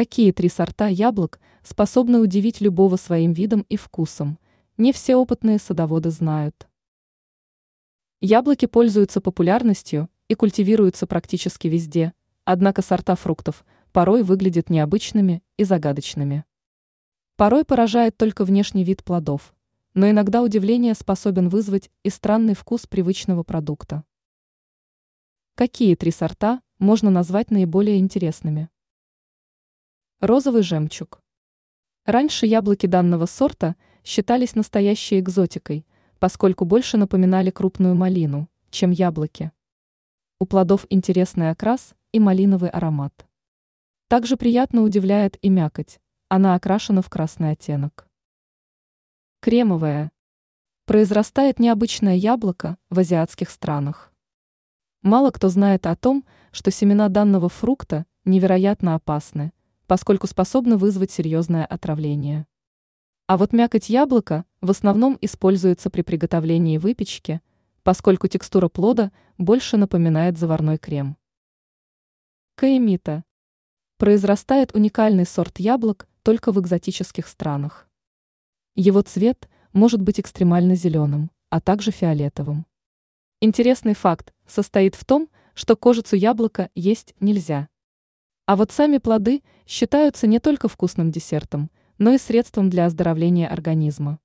Какие три сорта яблок способны удивить любого своим видом и вкусом? Не все опытные садоводы знают. Яблоки пользуются популярностью и культивируются практически везде, однако сорта фруктов порой выглядят необычными и загадочными. Порой поражает только внешний вид плодов, но иногда удивление способен вызвать и странный вкус привычного продукта. Какие три сорта можно назвать наиболее интересными? Розовый жемчуг. Раньше яблоки данного сорта считались настоящей экзотикой, поскольку больше напоминали крупную малину, чем яблоки. У плодов интересный окрас и малиновый аромат. Также приятно удивляет и мякоть, она окрашена в красный оттенок. Кремовое. Произрастает необычное яблоко в азиатских странах. Мало кто знает о том, что семена данного фрукта невероятно опасны – поскольку способны вызвать серьезное отравление. А вот мякоть яблока в основном используется при приготовлении выпечки, поскольку текстура плода больше напоминает заварной крем. Каэмита. Произрастает уникальный сорт яблок только в экзотических странах. Его цвет может быть экстремально зеленым, а также фиолетовым. Интересный факт состоит в том, что кожицу яблока есть нельзя. А вот сами плоды считаются не только вкусным десертом, но и средством для оздоровления организма.